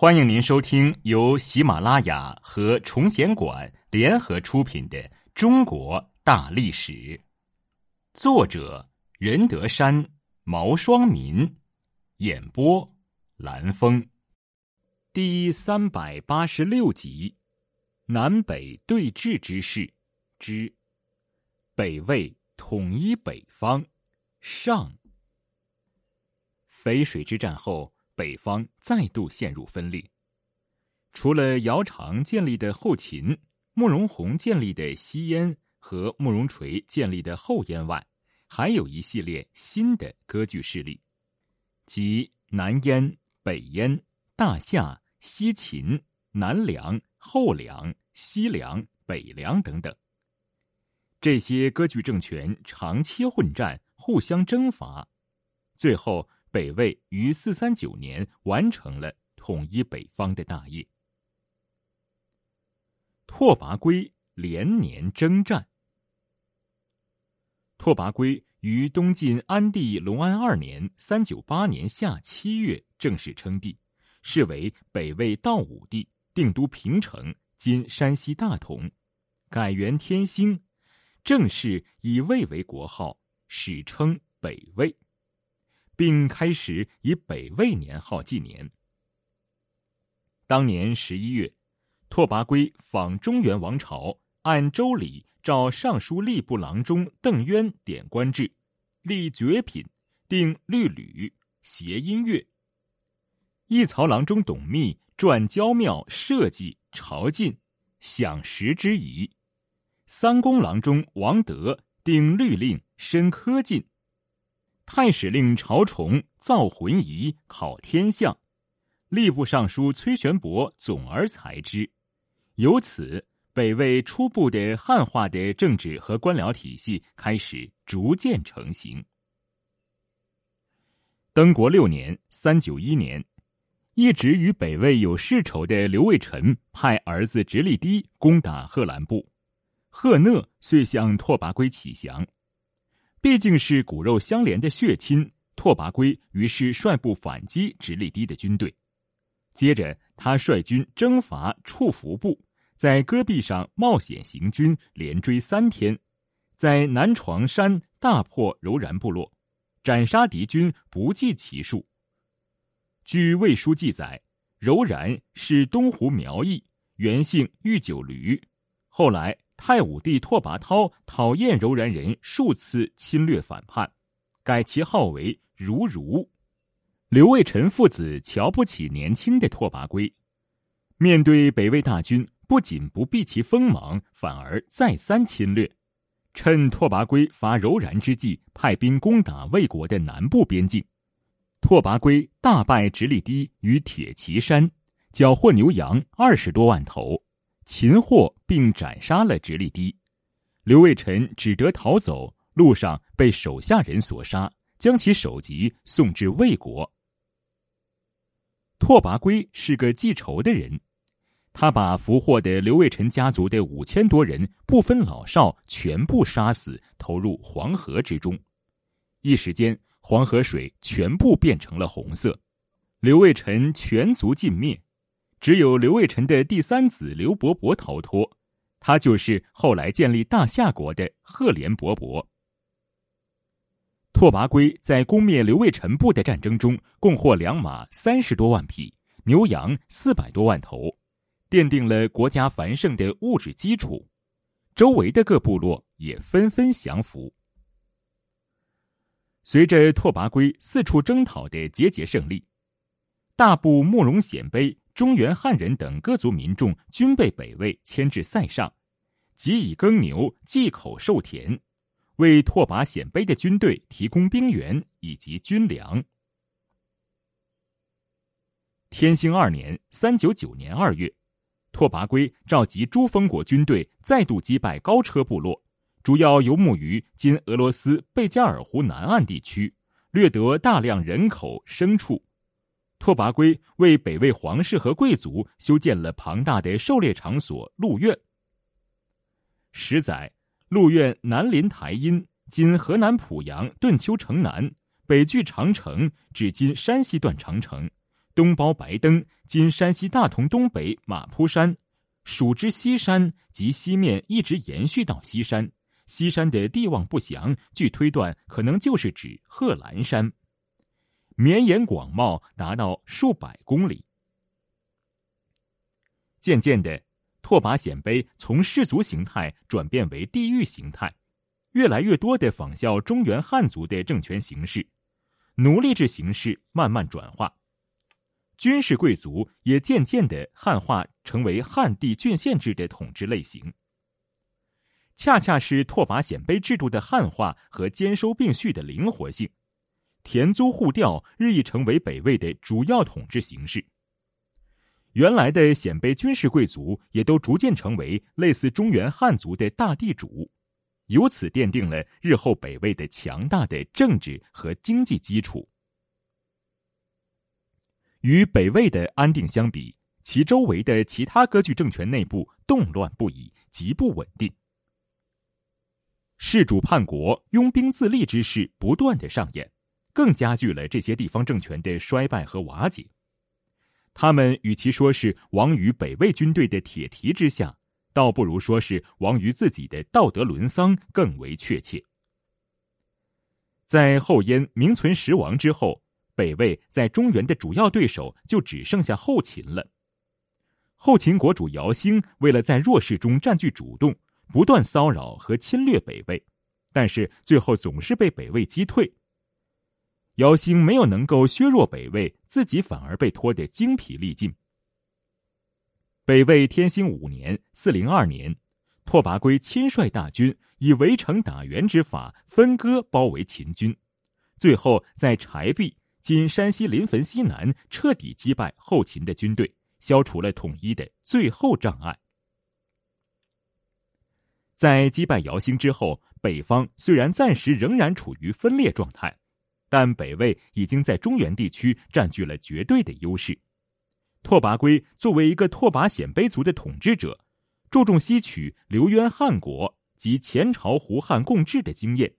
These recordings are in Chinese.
欢迎您收听由喜马拉雅和崇贤馆联合出品的《中国大历史》，作者任德山、毛双民，演播蓝峰，第三百八十六集：南北对峙之势之北魏统一北方上。淝水之战后。北方再度陷入分裂，除了姚苌建立的后秦、慕容宏建立的西燕和慕容垂建立的后燕外，还有一系列新的割据势力，即南燕、北燕、大夏、西秦、南梁、后梁、西梁、北梁等等。这些割据政权长期混战，互相征伐，最后。北魏于四三九年完成了统一北方的大业。拓跋圭连年征战。拓跋圭于东晋安帝隆安二年（三九八年）夏七月正式称帝，是为北魏道武帝，定都平城（今山西大同），改元天兴，正式以魏为国号，史称北魏。并开始以北魏年号纪年。当年十一月，拓跋圭访中原王朝，按周礼召尚书吏部郎中邓渊点官制，立爵品，定律吕，谐音乐。一曹郎中董密撰郊庙社稷朝觐，享食之仪。三公郎中王德定律令，申科进。太史令朝崇造浑仪，考天象，吏部尚书崔玄伯总而裁之。由此，北魏初步的汉化的政治和官僚体系开始逐渐成型。登国六年（三九一年），一直与北魏有世仇的刘卫辰派儿子直隶低攻打贺兰部，贺讷遂向拓跋圭乞降。毕竟是骨肉相连的血亲，拓跋圭于是率部反击直隶低的军队。接着，他率军征伐处服部，在戈壁上冒险行军，连追三天，在南床山大破柔然部落，斩杀敌军不计其数。据魏书记载，柔然是东湖苗裔，原姓玉九驴，后来。太武帝拓跋焘讨厌柔然人，数次侵略反叛，改其号为如如。刘卫辰父子瞧不起年轻的拓跋圭，面对北魏大军，不仅不避其锋芒，反而再三侵略。趁拓跋圭伐柔然之际，派兵攻打魏国的南部边境。拓跋圭大败直隶低于铁骑山，缴获牛羊二十多万头。擒获并斩杀了直隶低，刘卫辰只得逃走，路上被手下人所杀，将其首级送至魏国。拓跋圭是个记仇的人，他把俘获的刘卫辰家族的五千多人不分老少全部杀死，投入黄河之中，一时间黄河水全部变成了红色，刘卫辰全族尽灭。只有刘卫辰的第三子刘伯伯逃脱，他就是后来建立大夏国的赫连勃勃。拓跋圭在攻灭刘卫辰部的战争中，共获良马三十多万匹，牛羊四百多万头，奠定了国家繁盛的物质基础。周围的各部落也纷纷降服。随着拓跋圭四处征讨的节节胜利，大部慕容鲜卑。中原汉人等各族民众均被北魏牵至塞上，即以耕牛、祭口、授田，为拓跋鲜卑的军队提供兵源以及军粮。天兴二年（三九九年）二月，拓跋圭召集诸封国军队，再度击败高车部落，主要游牧于今俄罗斯贝加尔湖南岸地区，掠得大量人口、牲畜。拓跋圭为北魏皇室和贵族修建了庞大的狩猎场所鹿苑。十载，鹿苑南临台阴（今河南濮阳顿丘城南），北距长城（至今山西段长城），东包白登（今山西大同东北马铺山），蜀之西山及西面一直延续到西山。西山的地望不详，据推断，可能就是指贺兰山。绵延广袤，达到数百公里。渐渐的，拓跋鲜卑从氏族形态转变为地域形态，越来越多的仿效中原汉族的政权形式，奴隶制形式慢慢转化，军事贵族也渐渐的汉化，成为汉地郡县制的统治类型。恰恰是拓跋鲜卑制度的汉化和兼收并蓄的灵活性，田租户调日益成为北魏的主要统治形式。原来的鲜卑军事贵族也都逐渐成为类似中原汉族的大地主，由此奠定了日后北魏的强大的政治和经济基础。与北魏的安定相比，其周围的其他割据政权内部动乱不已，极不稳定。世主叛国、拥兵自立之势不断的上演，更加剧了这些地方政权的衰败和瓦解。他们与其说是亡于北魏军队的铁蹄之下，倒不如说是亡于自己的道德沦丧更为确切。在后燕名存实亡之后，北魏在中原的主要对手就只剩下后秦了。后秦国主姚兴为了在弱势中占据主动。不断骚扰和侵略北魏，但是最后总是被北魏击退。姚兴没有能够削弱北魏，自己反而被拖得精疲力尽。北魏天兴五年（四零二年），拓跋圭亲率大军以围城打援之法分割包围秦军，最后在柴壁（今山西临汾西南）彻底击败后秦的军队，消除了统一的最后障碍。在击败姚兴之后，北方虽然暂时仍然处于分裂状态，但北魏已经在中原地区占据了绝对的优势。拓跋圭作为一个拓跋鲜卑族的统治者，注重吸取刘渊汉国及前朝胡汉共治的经验，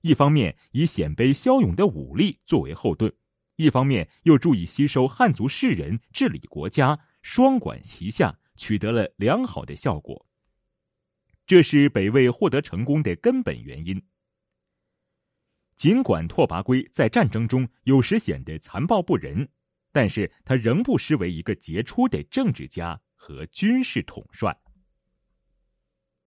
一方面以鲜卑骁勇的武力作为后盾，一方面又注意吸收汉族士人治理国家，双管齐下，取得了良好的效果。这是北魏获得成功的根本原因。尽管拓跋圭在战争中有时显得残暴不仁，但是他仍不失为一个杰出的政治家和军事统帅。